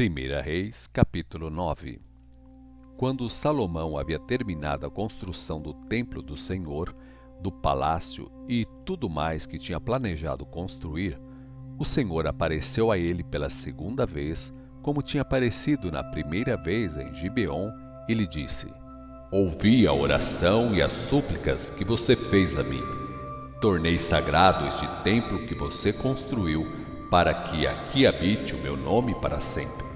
1 Reis, capítulo 9 Quando Salomão havia terminado a construção do templo do Senhor, do palácio e tudo mais que tinha planejado construir, o Senhor apareceu a ele pela segunda vez, como tinha aparecido na primeira vez em Gibeon, e lhe disse: Ouvi a oração e as súplicas que você fez a mim. Tornei sagrado este templo que você construiu, para que aqui habite o meu nome para sempre.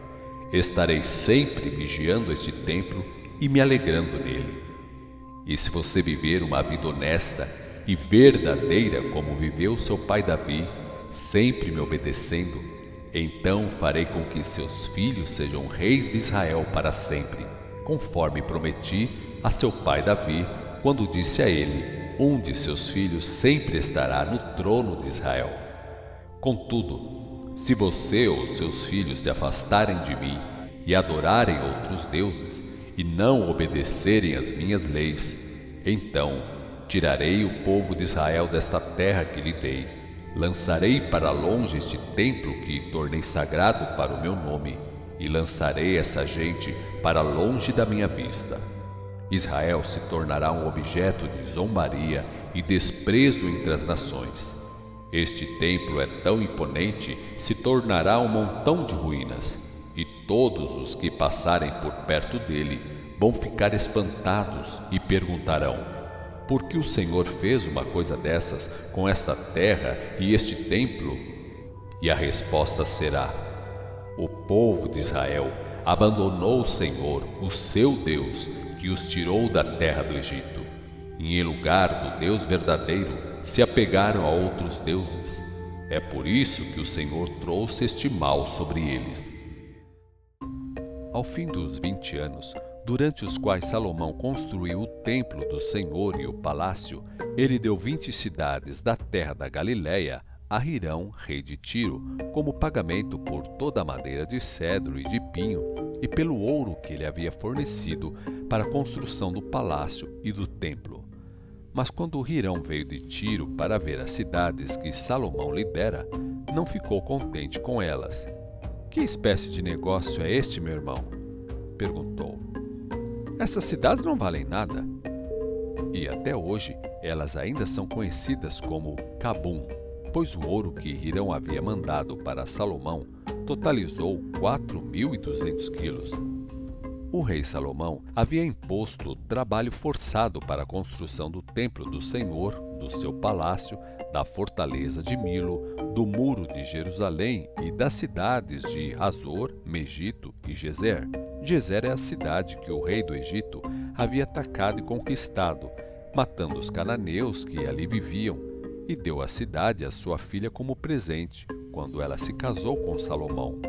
Estarei sempre vigiando este templo e me alegrando nele. E se você viver uma vida honesta e verdadeira como viveu seu pai Davi, sempre me obedecendo, então farei com que seus filhos sejam reis de Israel para sempre, conforme prometi a seu pai Davi, quando disse a ele: Um de seus filhos sempre estará no trono de Israel. Contudo, se você ou seus filhos se afastarem de mim e adorarem outros deuses e não obedecerem às minhas leis, então tirarei o povo de Israel desta terra que lhe dei, lançarei para longe este templo que tornei sagrado para o meu nome, e lançarei essa gente para longe da minha vista. Israel se tornará um objeto de zombaria e desprezo entre as nações este templo é tão imponente, se tornará um montão de ruínas, e todos os que passarem por perto dele vão ficar espantados e perguntarão: Por que o Senhor fez uma coisa dessas com esta terra e este templo? E a resposta será: O povo de Israel abandonou o Senhor, o seu Deus, que os tirou da terra do Egito. Em lugar do Deus verdadeiro, se apegaram a outros deuses. É por isso que o Senhor trouxe este mal sobre eles. Ao fim dos vinte anos, durante os quais Salomão construiu o templo do Senhor e o palácio, ele deu vinte cidades da terra da Galiléia a Hirão, rei de Tiro, como pagamento por toda a madeira de cedro e de pinho e pelo ouro que ele havia fornecido para a construção do palácio e do templo. Mas quando Hirão veio de Tiro para ver as cidades que Salomão lhe dera, não ficou contente com elas. Que espécie de negócio é este, meu irmão? perguntou. Essas cidades não valem nada. E até hoje elas ainda são conhecidas como Cabum, pois o ouro que Hirão havia mandado para Salomão totalizou 4.200 quilos o rei Salomão havia imposto trabalho forçado para a construção do templo do Senhor, do seu palácio, da fortaleza de Milo, do muro de Jerusalém e das cidades de Razor, Megito e Gezer. Gezer é a cidade que o rei do Egito havia atacado e conquistado, matando os cananeus que ali viviam, e deu a cidade à sua filha como presente, quando ela se casou com Salomão.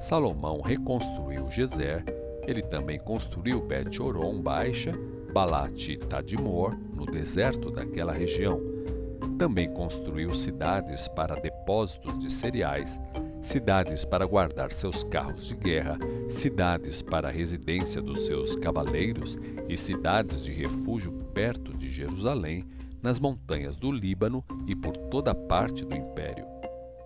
Salomão reconstruiu Gezer ele também construiu Bet-Oron Baixa, Balat e Tadmor, no deserto daquela região. Também construiu cidades para depósitos de cereais, cidades para guardar seus carros de guerra, cidades para a residência dos seus cavaleiros e cidades de refúgio perto de Jerusalém, nas montanhas do Líbano e por toda parte do império.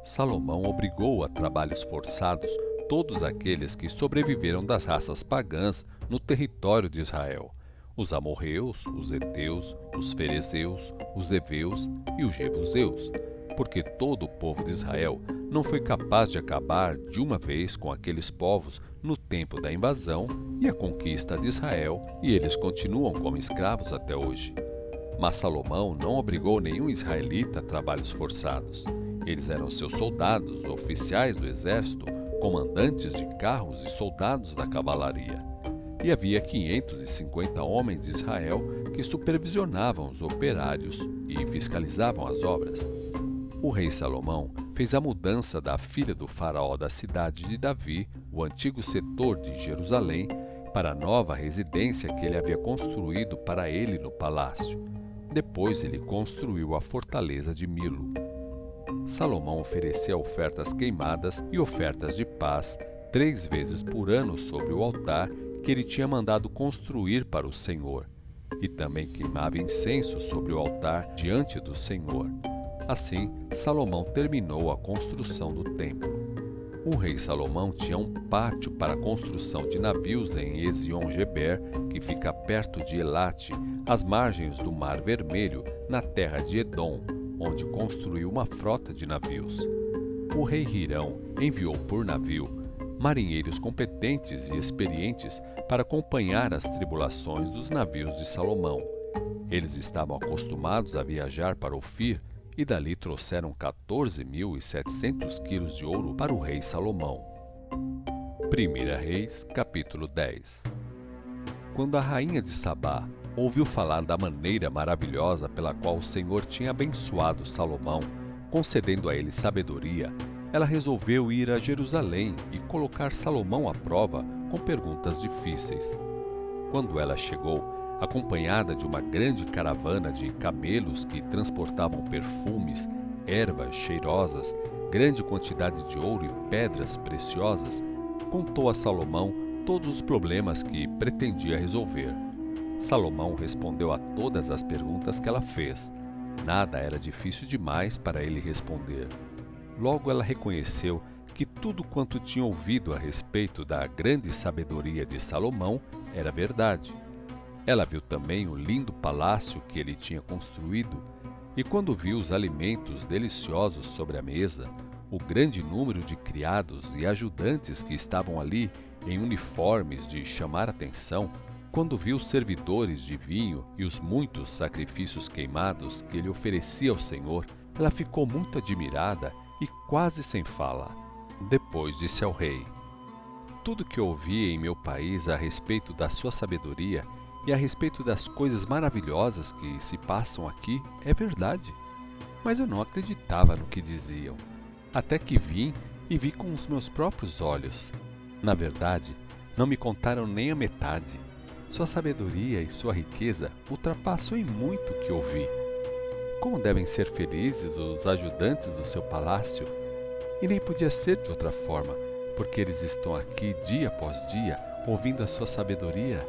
Salomão obrigou a trabalhos forçados todos aqueles que sobreviveram das raças pagãs no território de Israel: os amorreus, os heteus, os ferezeus, os heveus e os jebuseus, porque todo o povo de Israel não foi capaz de acabar de uma vez com aqueles povos no tempo da invasão e a conquista de Israel, e eles continuam como escravos até hoje. Mas Salomão não obrigou nenhum israelita a trabalhos forçados. Eles eram seus soldados, oficiais do exército comandantes de carros e soldados da cavalaria. E havia 550 homens de Israel que supervisionavam os operários e fiscalizavam as obras. O rei Salomão fez a mudança da filha do faraó da cidade de Davi, o antigo setor de Jerusalém, para a nova residência que ele havia construído para ele no palácio. Depois ele construiu a fortaleza de Milo. Salomão oferecia ofertas queimadas e ofertas de paz três vezes por ano sobre o altar que ele tinha mandado construir para o Senhor, e também queimava incenso sobre o altar diante do Senhor. Assim, Salomão terminou a construção do templo. O rei Salomão tinha um pátio para a construção de navios em Ezion-Geber, que fica perto de Elate, às margens do Mar Vermelho, na terra de Edom, onde construiu uma frota de navios. O rei Hirão enviou por navio marinheiros competentes e experientes para acompanhar as tribulações dos navios de Salomão. Eles estavam acostumados a viajar para Ofir e dali trouxeram 14.700 quilos de ouro para o rei Salomão. 1 Reis, capítulo 10 Quando a rainha de Sabá ouviu falar da maneira maravilhosa pela qual o Senhor tinha abençoado Salomão, concedendo a ele sabedoria, ela resolveu ir a Jerusalém e colocar Salomão à prova com perguntas difíceis. Quando ela chegou, acompanhada de uma grande caravana de camelos que transportavam perfumes, ervas cheirosas, grande quantidade de ouro e pedras preciosas, contou a Salomão todos os problemas que pretendia resolver. Salomão respondeu a todas as perguntas que ela fez. Nada era difícil demais para ele responder. Logo ela reconheceu que tudo quanto tinha ouvido a respeito da grande sabedoria de Salomão era verdade. Ela viu também o lindo palácio que ele tinha construído, e quando viu os alimentos deliciosos sobre a mesa, o grande número de criados e ajudantes que estavam ali em uniformes de chamar atenção, quando viu os servidores de vinho e os muitos sacrifícios queimados que ele oferecia ao Senhor, ela ficou muito admirada e quase sem fala. Depois disse ao rei: Tudo que ouvi em meu país a respeito da sua sabedoria e a respeito das coisas maravilhosas que se passam aqui é verdade. Mas eu não acreditava no que diziam, até que vim e vi com os meus próprios olhos. Na verdade, não me contaram nem a metade. Sua sabedoria e sua riqueza ultrapassam em muito o que ouvi. Como devem ser felizes os ajudantes do seu palácio? E nem podia ser de outra forma, porque eles estão aqui dia após dia ouvindo a sua sabedoria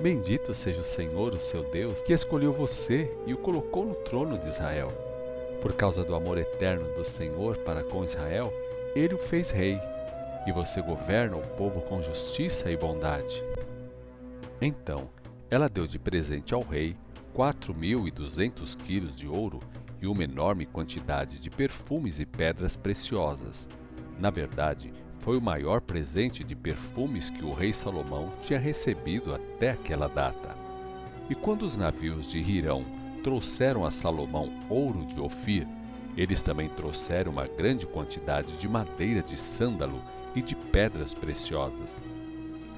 Bendito seja o Senhor, o seu Deus, que escolheu você e o colocou no trono de Israel. Por causa do amor eterno do Senhor para com Israel, ele o fez rei, e você governa o povo com justiça e bondade. Então, ela deu de presente ao rei quatro mil e duzentos quilos de ouro e uma enorme quantidade de perfumes e pedras preciosas. Na verdade, foi o maior presente de perfumes que o rei Salomão tinha recebido até aquela data. E quando os navios de Hirão trouxeram a Salomão ouro de Ofir, eles também trouxeram uma grande quantidade de madeira de sândalo e de pedras preciosas.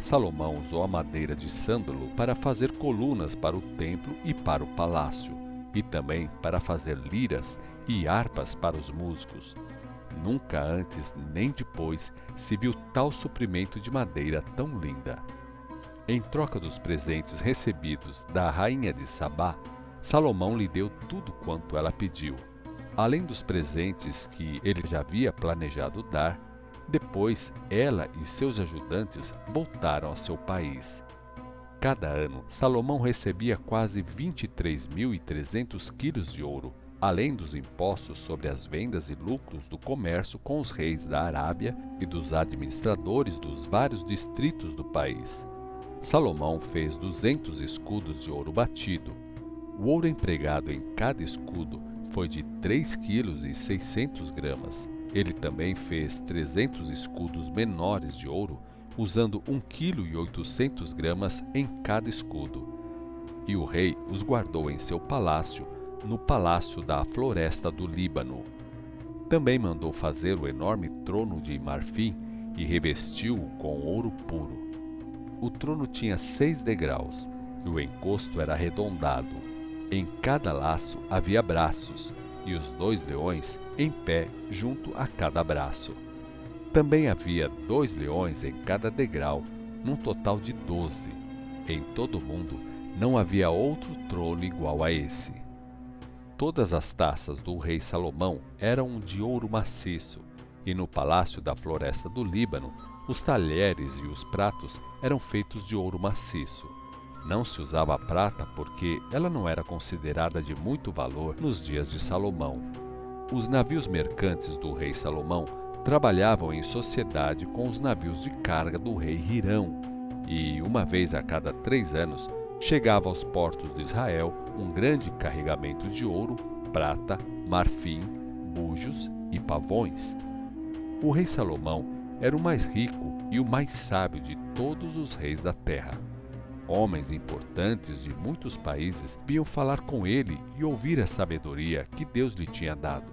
Salomão usou a madeira de sândalo para fazer colunas para o templo e para o palácio, e também para fazer liras e harpas para os músicos. Nunca antes nem depois se viu tal suprimento de madeira tão linda. Em troca dos presentes recebidos da rainha de Sabá, Salomão lhe deu tudo quanto ela pediu. Além dos presentes que ele já havia planejado dar, depois ela e seus ajudantes voltaram ao seu país. Cada ano, Salomão recebia quase 23.300 quilos de ouro, além dos impostos sobre as vendas e lucros do comércio com os reis da Arábia e dos administradores dos vários distritos do país. Salomão fez duzentos escudos de ouro batido. O ouro empregado em cada escudo foi de 3 kg 600 gramas. Ele também fez 300 escudos menores de ouro, usando 1 kg e 800 gramas em cada escudo. E o rei os guardou em seu palácio no palácio da floresta do Líbano. Também mandou fazer o enorme trono de marfim e revestiu-o com ouro puro. O trono tinha seis degraus e o encosto era arredondado. Em cada laço havia braços e os dois leões em pé junto a cada braço. Também havia dois leões em cada degrau, num total de doze. Em todo o mundo não havia outro trono igual a esse. Todas as taças do rei Salomão eram de ouro maciço, e no palácio da floresta do Líbano, os talheres e os pratos eram feitos de ouro maciço. Não se usava prata porque ela não era considerada de muito valor nos dias de Salomão. Os navios mercantes do rei Salomão trabalhavam em sociedade com os navios de carga do rei Hirão, e uma vez a cada três anos chegava aos portos de Israel um grande carregamento de ouro, prata, marfim, bujos e pavões. O rei Salomão era o mais rico e o mais sábio de todos os reis da terra. Homens importantes de muitos países vinham falar com ele e ouvir a sabedoria que Deus lhe tinha dado.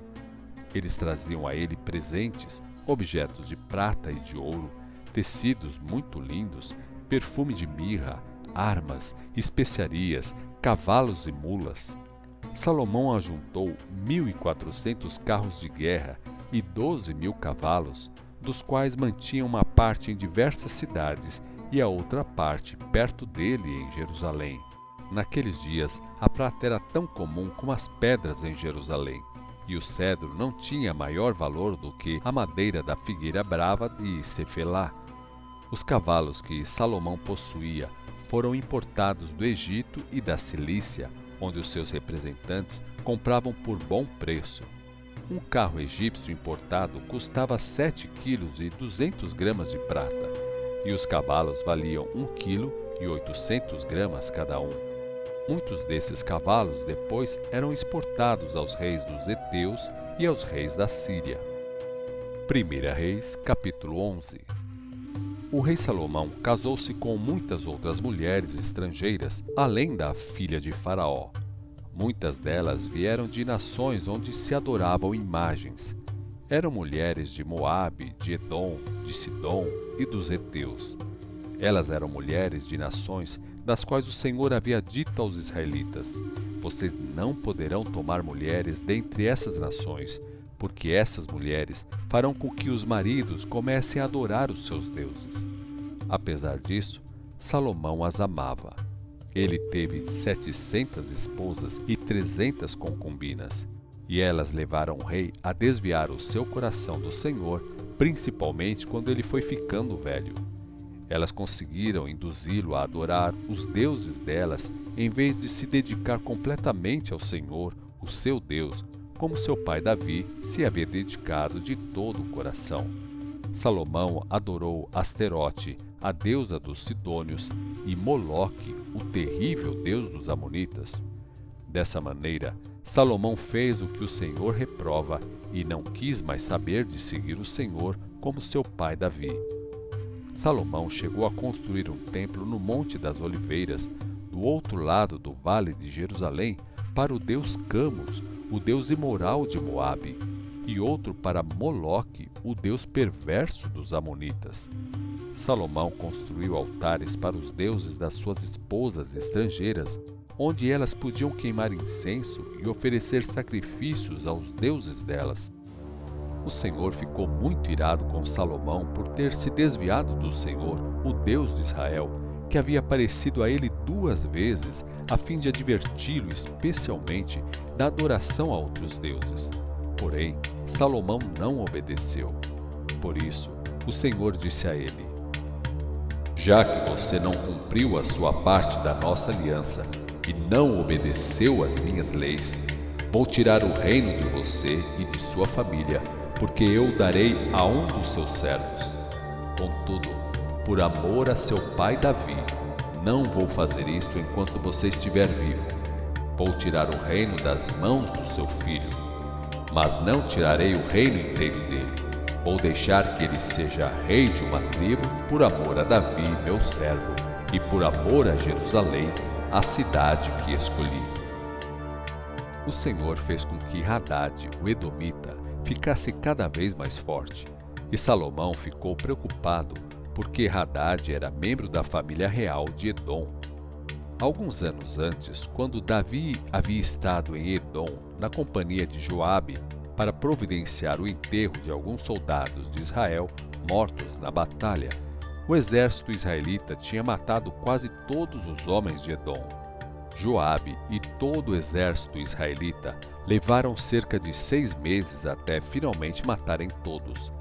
Eles traziam a ele presentes, objetos de prata e de ouro, tecidos muito lindos, perfume de mirra, armas, especiarias, cavalos e mulas. Salomão ajuntou mil e quatrocentos carros de guerra e doze mil cavalos, dos quais mantinha uma parte em diversas cidades e a outra parte perto dele em Jerusalém. Naqueles dias, a prata era tão comum como as pedras em Jerusalém, e o cedro não tinha maior valor do que a madeira da figueira brava de Cefelá. Os cavalos que Salomão possuía foram importados do Egito e da Cilícia, onde os seus representantes compravam por bom preço. Um carro egípcio importado custava 7 quilos e 200 gramas de prata, e os cavalos valiam 1 quilo e 800 gramas cada um. Muitos desses cavalos depois eram exportados aos reis dos Eteus e aos reis da Síria. 1 Reis, capítulo 11 O rei Salomão casou-se com muitas outras mulheres estrangeiras, além da filha de Faraó. Muitas delas vieram de nações onde se adoravam imagens. Eram mulheres de Moabe, de Edom, de Sidom e dos Eteus. Elas eram mulheres de nações das quais o Senhor havia dito aos israelitas: Vocês não poderão tomar mulheres dentre essas nações, porque essas mulheres farão com que os maridos comecem a adorar os seus deuses. Apesar disso, Salomão as amava. Ele teve setecentas esposas e trezentas concubinas, e elas levaram o rei a desviar o seu coração do Senhor, principalmente quando ele foi ficando velho. Elas conseguiram induzi-lo a adorar os deuses delas em vez de se dedicar completamente ao Senhor, o seu Deus, como seu pai Davi se havia dedicado de todo o coração. Salomão adorou Asterote, a deusa dos Sidônios, e Moloque, o terrível deus dos Amonitas. Dessa maneira, Salomão fez o que o Senhor reprova e não quis mais saber de seguir o Senhor como seu pai Davi. Salomão chegou a construir um templo no Monte das Oliveiras, do outro lado do vale de Jerusalém, para o deus Camus, o deus imoral de Moabe, e outro para Moloque, o deus perverso dos amonitas. Salomão construiu altares para os deuses das suas esposas estrangeiras, onde elas podiam queimar incenso e oferecer sacrifícios aos deuses delas. O Senhor ficou muito irado com Salomão por ter se desviado do Senhor, o Deus de Israel, que havia aparecido a ele duas vezes a fim de adverti-lo especialmente da adoração a outros deuses. Porém, Salomão não obedeceu. Por isso, o Senhor disse a ele: Já que você não cumpriu a sua parte da nossa aliança e não obedeceu às minhas leis, vou tirar o reino de você e de sua família porque eu darei a um dos seus servos. Contudo, por amor a seu pai Davi, não vou fazer isso enquanto você estiver vivo. Vou tirar o reino das mãos do seu filho, mas não tirarei o reino inteiro dele. Vou deixar que ele seja rei de uma tribo por amor a Davi, meu servo, e por amor a Jerusalém, a cidade que escolhi. O Senhor fez com que Haddad, o Edomita, ficasse cada vez mais forte. E Salomão ficou preocupado porque Haddad era membro da família real de Edom. Alguns anos antes, quando Davi havia estado em Edom na companhia de Joabe para providenciar o enterro de alguns soldados de Israel mortos na batalha, o exército israelita tinha matado quase todos os homens de Edom. Joabe e todo o exército israelita levaram cerca de seis meses até finalmente matarem todos.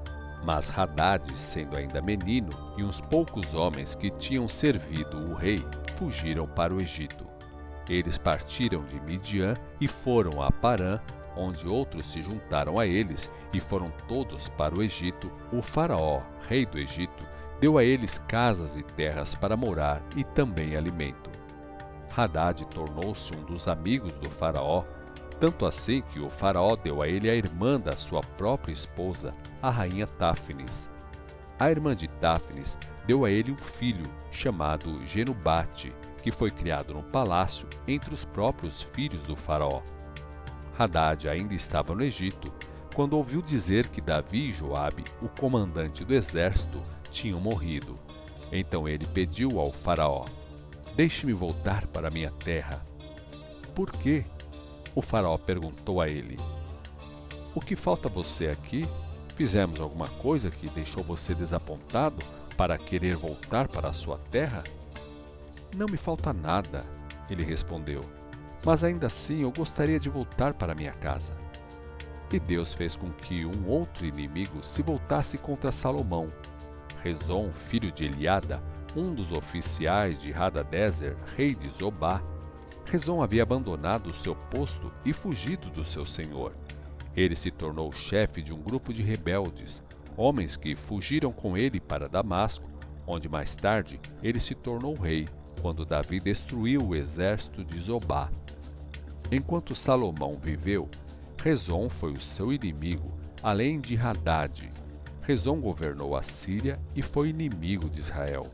Mas Haddad, sendo ainda menino, e uns poucos homens que tinham servido o rei, fugiram para o Egito. Eles partiram de Midian e foram a Parã, onde outros se juntaram a eles e foram todos para o Egito, o Faraó, rei do Egito, deu a eles casas e terras para morar e também alimento. Haddad tornou-se um dos amigos do Faraó, tanto assim que o Faraó deu a ele a irmã da sua própria esposa, a rainha Táfnis. A irmã de Táfnis deu a ele um filho, chamado Genubate, que foi criado no palácio entre os próprios filhos do Faraó. Haddad ainda estava no Egito quando ouviu dizer que Davi e Joabe, o comandante do exército, tinham morrido. Então ele pediu ao Faraó: Deixe-me voltar para minha terra. Por quê? O Faraó perguntou a ele: O que falta você aqui? Fizemos alguma coisa que deixou você desapontado para querer voltar para a sua terra? Não me falta nada, ele respondeu mas ainda assim eu gostaria de voltar para minha casa. E Deus fez com que um outro inimigo se voltasse contra Salomão. Rezon, filho de Eliada, um dos oficiais de Hadadezer, rei de Zobá. Rezon havia abandonado seu posto e fugido do seu senhor. Ele se tornou chefe de um grupo de rebeldes, homens que fugiram com ele para Damasco, onde mais tarde ele se tornou rei, quando Davi destruiu o exército de Zobá. Enquanto Salomão viveu, Rezon foi o seu inimigo, além de Haddad. Rezon governou a Síria e foi inimigo de Israel.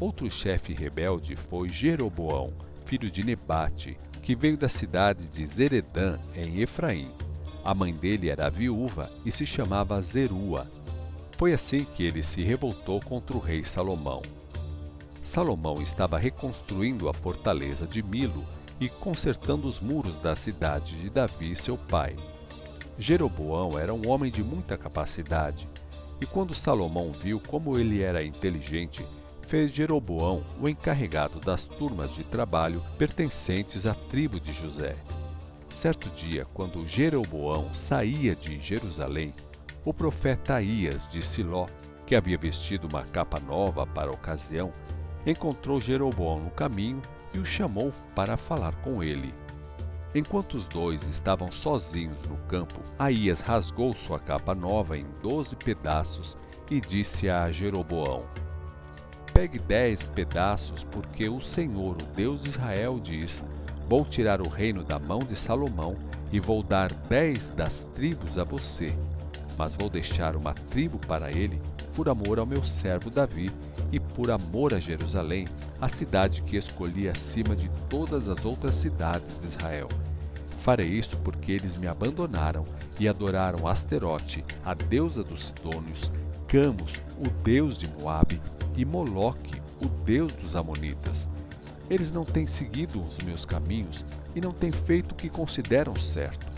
Outro chefe rebelde foi Jeroboão, filho de Nebate, que veio da cidade de Zeredã, em Efraim. A mãe dele era viúva e se chamava Zerua. Foi assim que ele se revoltou contra o rei Salomão. Salomão estava reconstruindo a fortaleza de Milo e consertando os muros da cidade de Davi, seu pai. Jeroboão era um homem de muita capacidade, e quando Salomão viu como ele era inteligente, fez Jeroboão o encarregado das turmas de trabalho pertencentes à tribo de José. Certo dia, quando Jeroboão saía de Jerusalém, o profeta Aías de Siló, que havia vestido uma capa nova para a ocasião, encontrou Jeroboão no caminho e o chamou para falar com ele. Enquanto os dois estavam sozinhos no campo, Aías rasgou sua capa nova em doze pedaços e disse a Jeroboão: Pegue dez pedaços, porque o Senhor, o Deus de Israel, diz: Vou tirar o reino da mão de Salomão e vou dar dez das tribos a você, mas vou deixar uma tribo para ele por amor ao meu servo Davi e por amor a Jerusalém, a cidade que escolhi acima de todas as outras cidades de Israel. Farei isto porque eles me abandonaram e adoraram Asterote, a deusa dos Sidônios, Camus, o deus de Moabe, e Moloque, o deus dos Amonitas. Eles não têm seguido os meus caminhos e não têm feito o que consideram certo.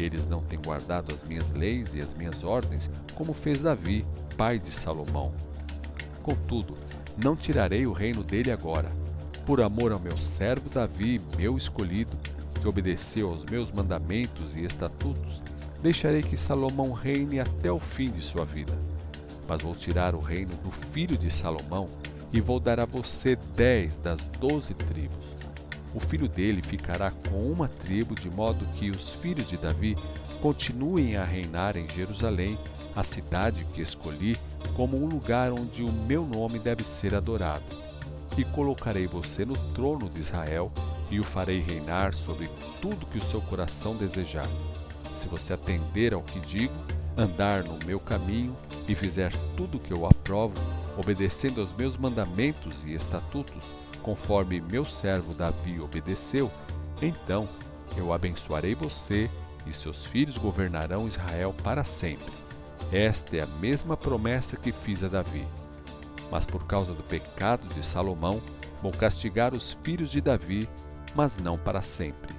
Eles não têm guardado as minhas leis e as minhas ordens, como fez Davi, pai de Salomão. Contudo, não tirarei o reino dele agora, por amor ao meu servo Davi, meu escolhido, que obedeceu aos meus mandamentos e estatutos, deixarei que Salomão reine até o fim de sua vida. Mas vou tirar o reino do filho de Salomão e vou dar a você dez das doze tribos. O filho dele ficará com uma tribo, de modo que os filhos de Davi continuem a reinar em Jerusalém a cidade que escolhi como um lugar onde o meu nome deve ser adorado. E colocarei você no trono de Israel e o farei reinar sobre tudo que o seu coração desejar. Se você atender ao que digo, andar no meu caminho e fizer tudo o que eu aprovo, obedecendo aos meus mandamentos e estatutos, conforme meu servo Davi obedeceu, então eu abençoarei você e seus filhos governarão Israel para sempre. Esta é a mesma promessa que fiz a Davi. Mas por causa do pecado de Salomão, vou castigar os filhos de Davi, mas não para sempre.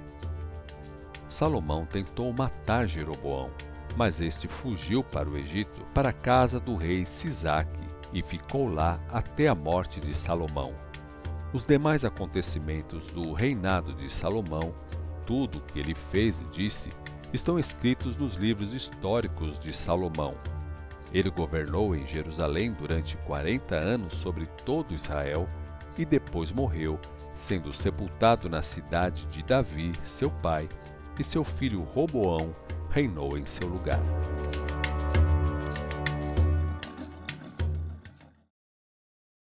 Salomão tentou matar Jeroboão, mas este fugiu para o Egito, para a casa do rei Sisaque, e ficou lá até a morte de Salomão. Os demais acontecimentos do reinado de Salomão, tudo o que ele fez e disse, estão escritos nos livros históricos de Salomão. Ele governou em Jerusalém durante 40 anos sobre todo Israel e depois morreu, sendo sepultado na cidade de Davi, seu pai, e seu filho Roboão reinou em seu lugar.